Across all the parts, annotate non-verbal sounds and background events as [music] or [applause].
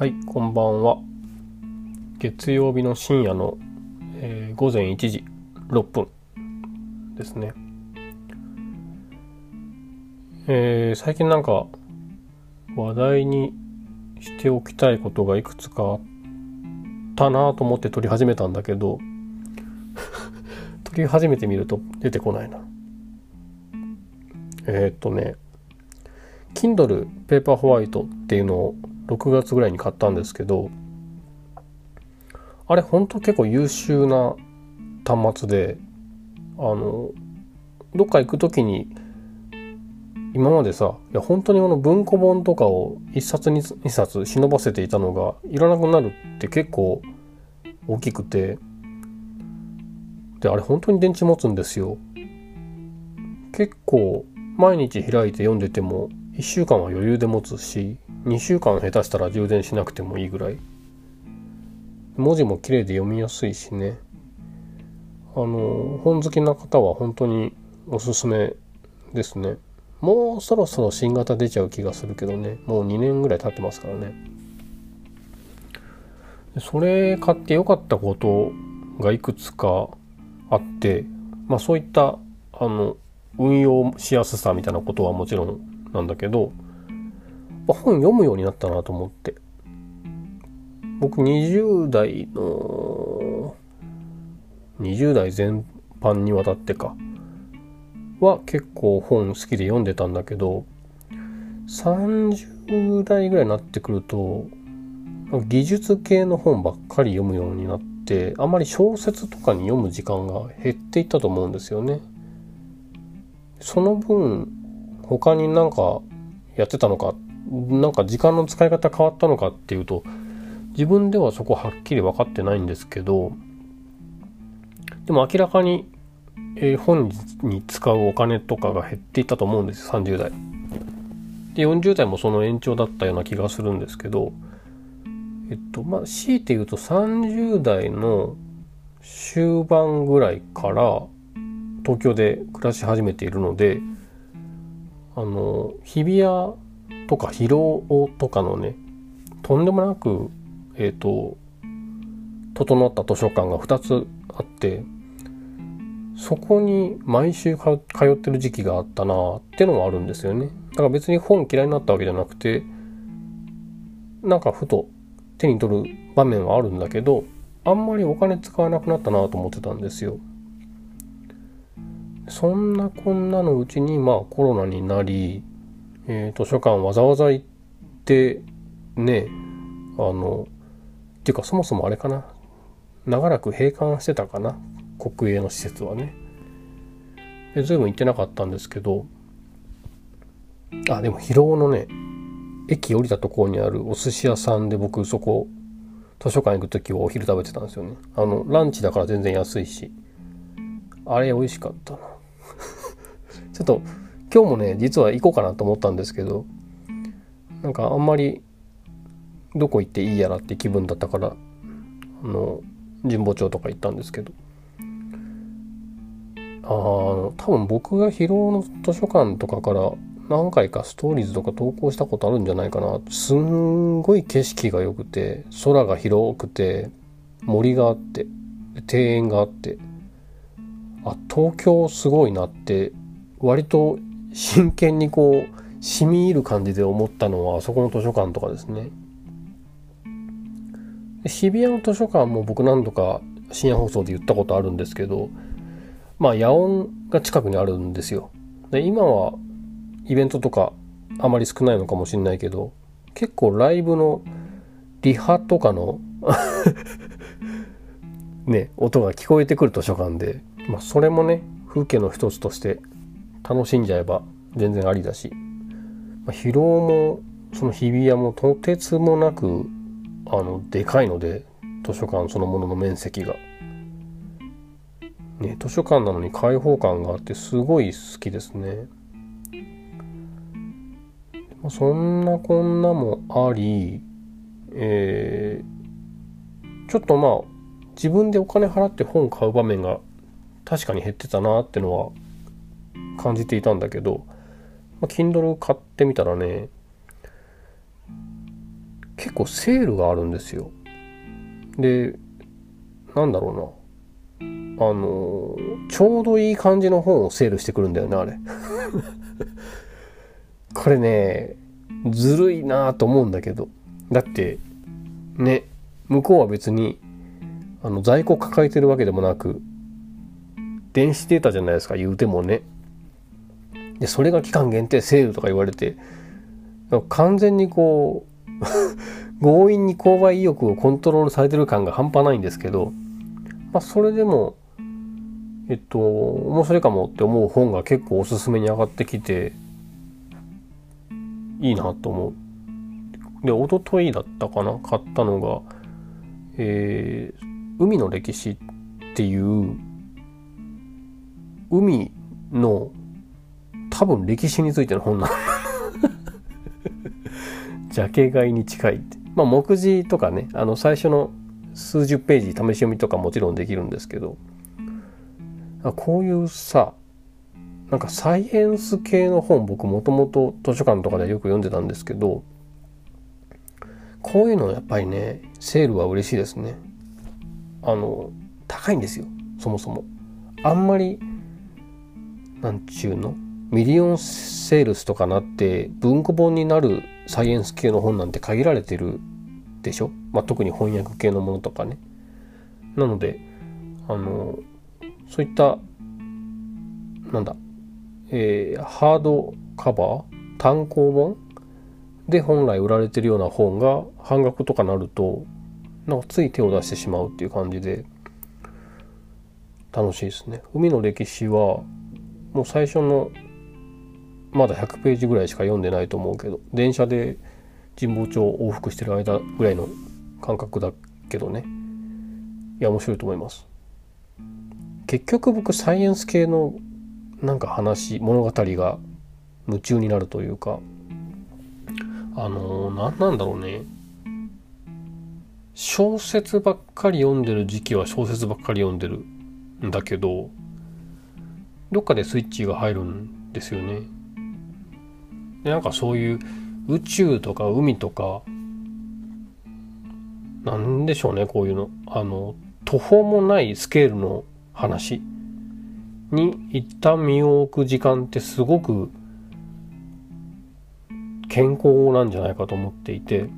はい、こんばんは。月曜日の深夜の、えー午前1時6分ですね。えー最近なんか話題にしておきたいことがいくつかあったなと思って撮り始めたんだけど [laughs] 撮り始めてみると出てこないな。えーっとね Kindle Paperwhite っていうのを6月ぐらいに買ったんですけどあれほんと結構優秀な端末であのどっか行く時に今までさいや本当にこの文庫本とかを1冊2冊忍ばせていたのがいらなくなるって結構大きくてであれ本当に電池持つんですよ。結構毎日開いて読んでても1週間は余裕で持つし2週間下手したら充電しなくてもいいぐらい。文字も綺麗で読みやすいしね。あの本好きな方は本当におすすめですね。もうそろそろ新型出ちゃう気がするけどね。もう2年ぐらい経ってますからね。それ買ってよかったことがいくつかあってまあそういったあの運用しやすさみたいなことはもちろんなんだけど本読むようになったなと思って僕20代の20代全般にわたってかは結構本好きで読んでたんだけど30代ぐらいになってくると技術系の本ばっかり読むようになってあまり小説とかに読む時間が減っていったと思うんですよね。その分他になんかやってたのかなんか時間の使い方変わったのかっていうと自分ではそこはっきり分かってないんですけどでも明らかに、えー本に使うお金とかが減っていたと思うんですよ30代。で40代もその延長だったような気がするんですけどえっとまあ強いて言うと30代の終盤ぐらいから東京で暮らし始めているのであの日比谷とか広尾とかのねとんでもなくえっ、と整った図書館が2つあってそこに毎週通ってる時期があったなってのもあるんですよね。だから別に本嫌いになったわけじゃなくてなんかふと手に取る場面はあるんだけどあんまりお金使わなくなったなと思ってたんですよ。そんなこんなのうちにまあコロナになり、えー図書館わざわざ行ってねあのっていうかそもそもあれかな。長らく閉館してたかな。国営の施設はね。で随分行ってなかったんですけど。あでも広尾のね駅降りたところにあるお寿司屋さんで僕そこ図書館行く時はお昼食べてたんですよね。あのランチだから全然安いし。あれ美味しかったな。[laughs] ちょっと今日もね実は行こうかなと思ったんですけどなんかあんまりどこ行っていいやらって気分だったからあの神保町とか行ったんですけど。あの多分僕が広尾の図書館とかから何回かストーリーズとか投稿したことあるんじゃないかな。すんごい景色が良くて空が広くて森があって庭園があって。あ東京すごいなって割と真剣にこう染み入る感じで思ったのはあそこの図書館とかですね。で日比谷の図書館も僕何度か深夜放送で言ったことあるんですけどまあ野音が近くにあるんですよ。で今はイベントとかあまり少ないのかもしれないけど結構ライブのリハとかの [laughs] ね音が聞こえてくる図書館で、まあ、それもね風景の一つとして楽しんじゃえば全然ありだし、まあ、広尾もその日比谷もとてつもなくあのでかいので図書館そのものの面積が。ね、図書館なのに開放感があってすごい好きですね。まそんなこんなもあり、えーちょっとまあ自分でお金払って本買う場面が確かに減ってたなってのは感じていたんだけど、まあ、Kindle を買ってみたらね結構セールがあるんですよ。で、なんだろうな。あの、ちょうどいい感じの本をセールしてくるんだよね、あれ。[laughs] これね、ずるいなと思うんだけど。だって、ね、向こうは別に、あの、在庫抱えてるわけでもなく、電子データじゃないですか、言うてもね。で、それが期間限定セールとか言われて、完全にこう [laughs] 強引に購買意欲をコントロールされてる感が半端ないんですけど、まあ、それでも、えっと、面白いかもって思う本が結構おすすめに上がってきて、いいなと思う。で、おとといだったかな買ったのが、えー、海の歴史っていう、海の多分歴史についての本なの。[laughs] ジャケ買いに近いって。まあ、目次とかね、あの、最初の数十ページ試し読みとかもちろんできるんですけど、こういうさ、なんかサイエンス系の本僕もともと図書館とかでよく読んでたんですけど、こういうのやっぱりね、セールは嬉しいですね。あの、高いんですよ、そもそも。あんまり、なんちゅうの？ミリオンセールスとかなって文庫本になるサイエンス系の本なんて限られてるでしょ、まあ、特に翻訳系のものとかね。なのであのそういったなんだ、えー、ハードカバー？単行本で本来売られてるような本が半額とかなるとなんかつい手を出してしまうっていう感じで楽しいですね。海の歴史はもう最初のまだ100ページぐらいしか読んでないと思うけど電車で神保町往復してる間ぐらいの感覚だけどね。いや面白いと思います。結局僕サイエンス系のなんか話物語が夢中になるというかあの何なんだろうね。小説ばっかり読んでる時期は小説ばっかり読んでるんだけどどっかでスイッチが入るんですよね。でなんかそういう宇宙とか海とかなんでしょうねこういうの。あの途方もないスケールの話に一旦身を置く時間ってすごく健康なんじゃないかと思っていて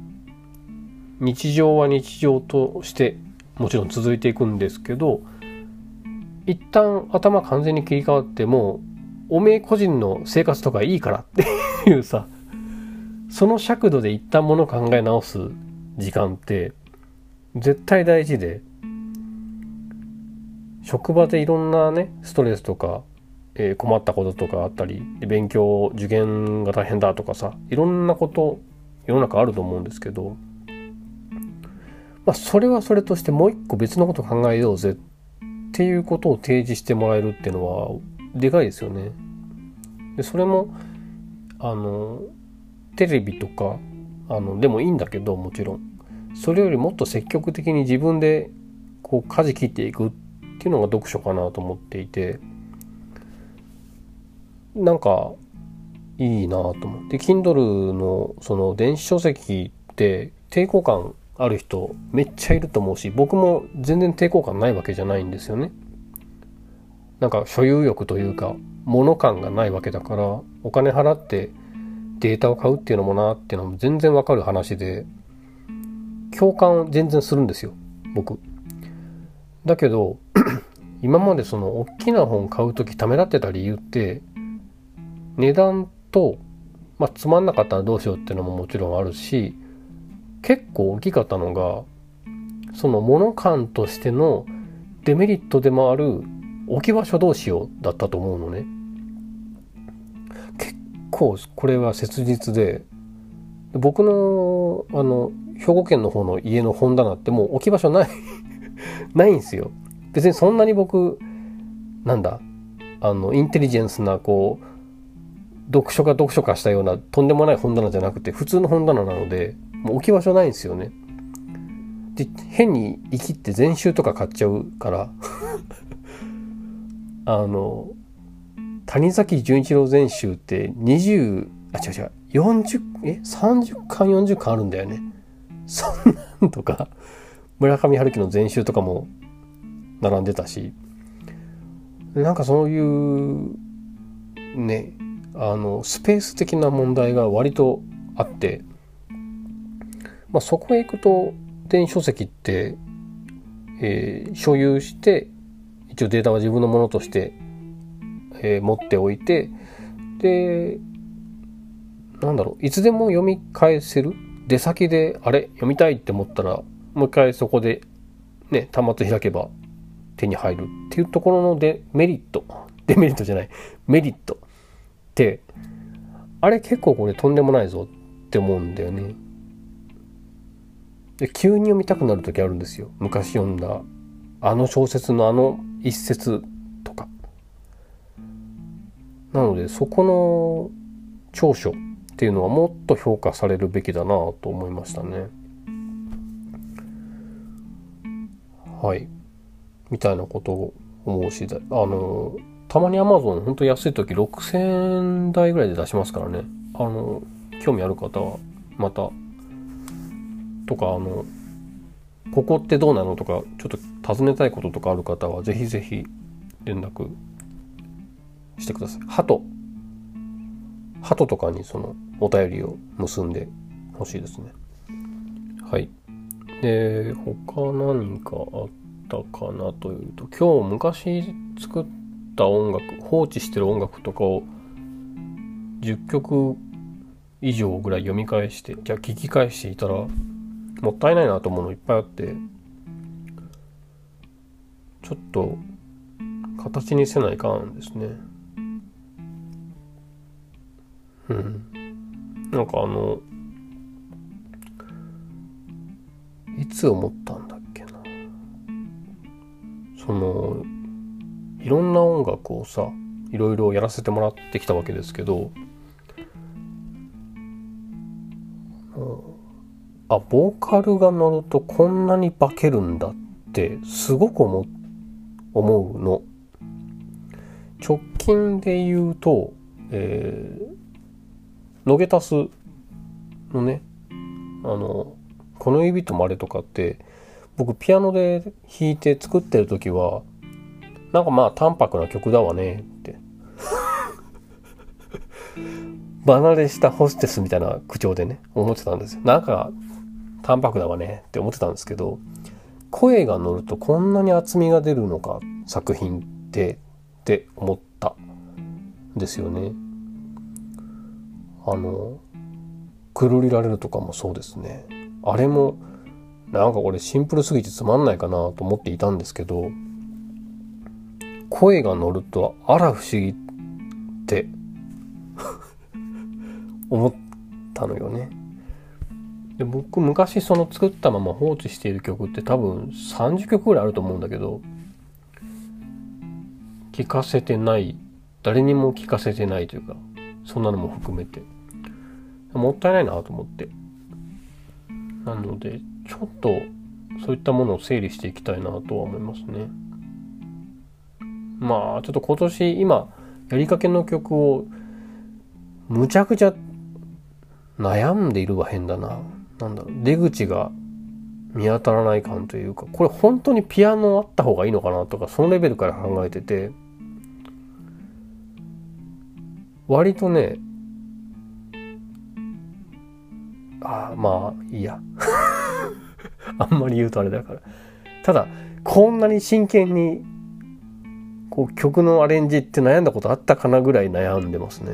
日常は日常としてもちろん続いていくんですけど一旦頭完全に切り替わってもおめえ個人の生活とかいいからっていうさその尺度で一旦もの考え直す時間って絶対大事で職場でいろんなねストレスとか、えー、困ったこととかあったり勉強受験が大変だとかさいろんなこと世の中あると思うんですけどまあそれはそれとしてもう一個別のこと考えようぜっていうことを提示してもらえるっていうのはでかいですよね。でそれもあのテレビとかあのでもいいんだけどもちろん。それよりもっと積極的に自分でこう舵切っていくっていうのが読書かなと思っていて。なんかいいなと思って。Kindle のその電子書籍って抵抗感ある人めっちゃいると思うし僕も全然抵抗感ないわけじゃないんですよね。なんか所有欲というか物感がないわけだからお金払ってデータを買うっていうのもなっていうのも全然わかる話で共感を全然するんですよ僕。だけど [clears throat] 今までその大きな本買う時ためらってた理由って値段と、まあ、つまんなかったらどうしようっていうのももちろんあるし結構大きかったのがその物感としてのデメリットでもある置き場所どうしようだったと思うのね。構これは切実で僕のあの兵庫県の方の家の本棚ってもう置き場所ない [laughs] ないんですよ。別にそんなに僕なんだあのインテリジェンスなこう読書か読書かしたようなとんでもない本棚じゃなくて普通の本棚なのでもう置き場所ないんですよね。で変に生きって全集とか買っちゃうから [laughs] あの谷崎潤一郎全集って20あ違う違う。40え？30巻40巻あるんだよね。そんなんとか村上春樹の全集とかも並んでたし。なんかそういうねあのスペース的な問題が割とあって、まあ、そこへ行くと電子書籍って、えー、所有して一応データは自分のものとして、えー、持っておいてでなんだろういつでも読み返せる？出先であれ？読みたいって思ったらもう一回そこでね端末開けば手に入る。っていうところのデメリット。[laughs] デメリットじゃない。メリット。ってあれ結構これとんでもないぞって思うんだよね。で急に読みたくなる時あるんですよ。昔読んだあの小説のあの一節。なのでそこの長所っていうのはもっと評価されるべきだなと思いましたね。はい。みたいなことを思う次第。あの、たまに Amazon 本当安い時6000台ぐらいで出しますからね。あの、興味ある方はまた、とか、あの、ここってどうなのとか、ちょっと尋ねたいこととかある方は、ぜひぜひ連絡してください。鳩。鳩とかにそのお便りを結んでほしいですね。はい。で、他何かあったかなというと、今日昔作った音楽、放置してる音楽とかを10曲以上ぐらい読み返して、じゃあ聞き返していたら、もったいないなと思うのいっぱいあって、ちょっと形にせないかんですね。うん。なんかあの、いつ思ったんだっけな。その、いろんな音楽をさ、いろいろやらせてもらってきたわけですけど、あボーカルが乗るとこんなに化けるんだってすごく思思うの直近で言うと、えー、ロゲタスのねあのこの指とまれとかって僕ピアノで弾いて作ってる時はなんかまあ淡白な曲だわねって [laughs] 離れしたホステスみたいな口調でね思ってたんですよなんか淡白だわねって思ってたんですけど声が乗るとこんなに厚みが出るのか作品ってって思ったんですよね。あの「くるりられる」とかもそうですね。あれもなんかこれシンプルすぎてつまんないかなと思っていたんですけど声が乗るとあら不思議って [laughs] 思ったのよね。で僕昔その作ったまま放置している曲って多分30曲ぐらいあると思うんだけど聞かせてない誰にも聞かせてないというかそんなのも含めてもったいないなと思って。なのでちょっとそういったものを整理していきたいなとは思いますね。まあちょっと今年今やりかけの曲をむちゃくちゃ悩んでいるは変だな。なんだろう、出口が見当たらない感というか、これ本当にピアノあった方がいいのかなとか、そのレベルから考えてて、割とね、ああ、まあ、いいや。[laughs] あんまり言うとあれだから。ただ、こんなに真剣に、こう、曲のアレンジって悩んだことあったかなぐらい悩んでますね。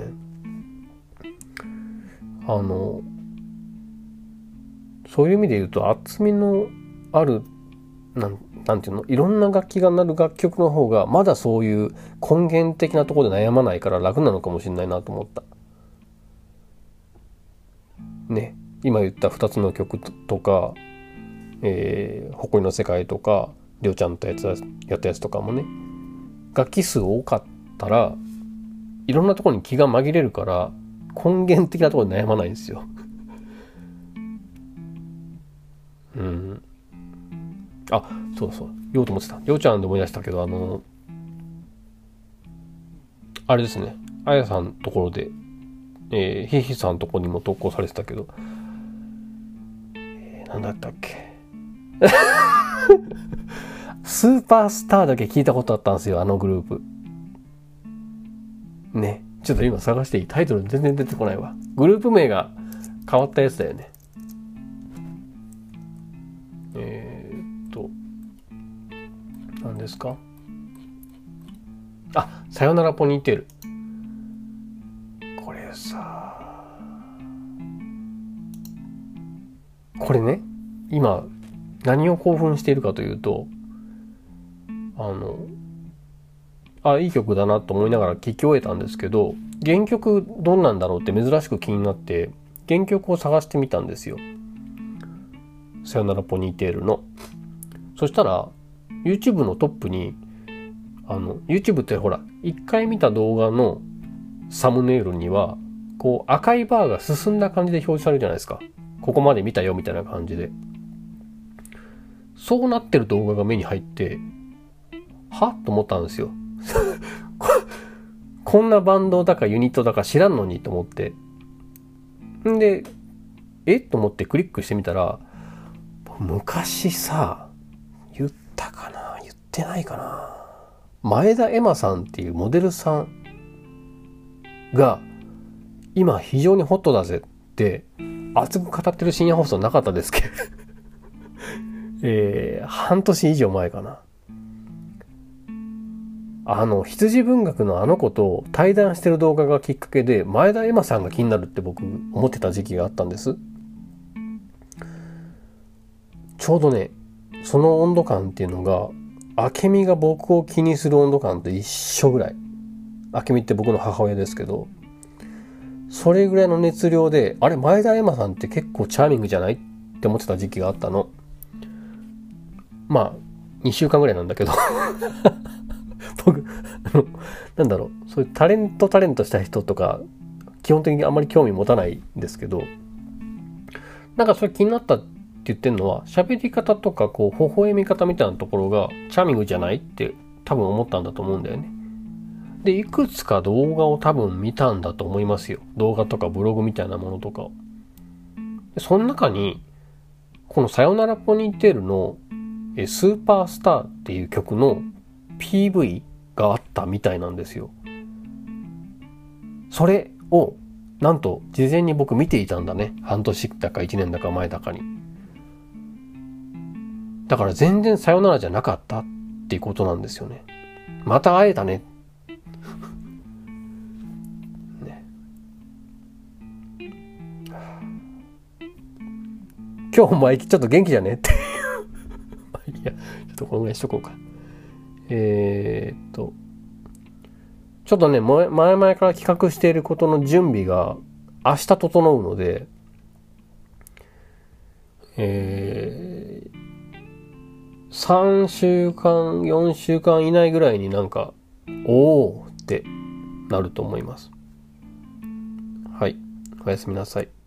あの、そういう意味で言うと厚みのあるなんなんていうの？いろんな楽器が鳴る楽曲の方がまだそういう根源的なところで悩まないから楽なのかもしれないなと思った。ね今言った2つの曲とか「えー、誇りの世界」とかりょうちゃんとやつやったやつとかもね楽器数多かったらいろんなところに気が紛れるから根源的なところで悩まないんですよ。[laughs] うん。あ、そうそう。言おうと思ってた。ようちゃんで思い出したけど、あの、あれですね。あやさんところで、えー、ひひさんとこにも投稿されてたけど、えー、なんだったっけ？スーパースターだけ聞いたことあったんですよ、あのグループ。ね。ちょっと今探していい？タイトル全然出てこないわ。グループ名が変わったやつだよね。えー、っと、何ですか？あ、さよならポニーテール。これね、今、何を興奮しているかというと、あの、あ、いい曲だなと思いながら聴き終えたんですけど、原曲どんなんだろうって珍しく気になって、原曲を探してみたんですよ。さよならポニーテールの。そしたら、YouTube のトップに、あの、YouTube ってほら、一回見た動画のサムネイルには、こう赤いバーが進んだ感じで表示されるじゃないですか。ここまで見たよみたいな感じで。そうなってる動画が目に入って、はと思ったんですよ。[laughs] こんなバンドだかユニットだか知らんのにと思って。んで、え？と思ってクリックしてみたら、昔さ、言ったかな？言ってないかな？前田エマさんっていうモデルさんが、今非常にホットだぜって熱く語ってる深夜放送なかったですけど [laughs] えー、半年以上前かな。あの、羊文学のあの子と対談してる動画がきっかけで、前田エマさんが気になるって僕思ってた時期があったんです。ちょうどね、その温度感っていうのが、明美が僕を気にする温度感と一緒ぐらい。明美って僕の母親ですけど、それぐらいの熱量で、あれ、前田エマさんって結構チャーミングじゃないって思ってた時期があったの。まあ、2週間ぐらいなんだけど [laughs] 僕、あの、なんだろう、そういうタレントタレントした人とか、基本的にあんまり興味持たないんですけど、なんかそれ気になったって言ってるのは、喋り方とか、こう、微笑み方みたいなところが、チャーミングじゃないって多分思ったんだと思うんだよね。で、いくつか動画を多分見たんだと思いますよ。動画とかブログみたいなものとかを。でその中に、このさよならポニーテールのスーパースターっていう曲の PV があったみたいなんですよ。それを、なんと、事前に僕見ていたんだね。半年だか1年だか前だかに。だから全然さよならじゃなかったっていうことなんですよね。また会えたね。ね今日お前ちょっと元気じゃね？っていや、ちょっとこのぐらいしとこうか。えー、っと、ちょっとね、前々から企画していることの準備が明日整うので、えー、3週間、4週間以内ぐらいになんか、おーってなると思います。はい。おやすみなさい。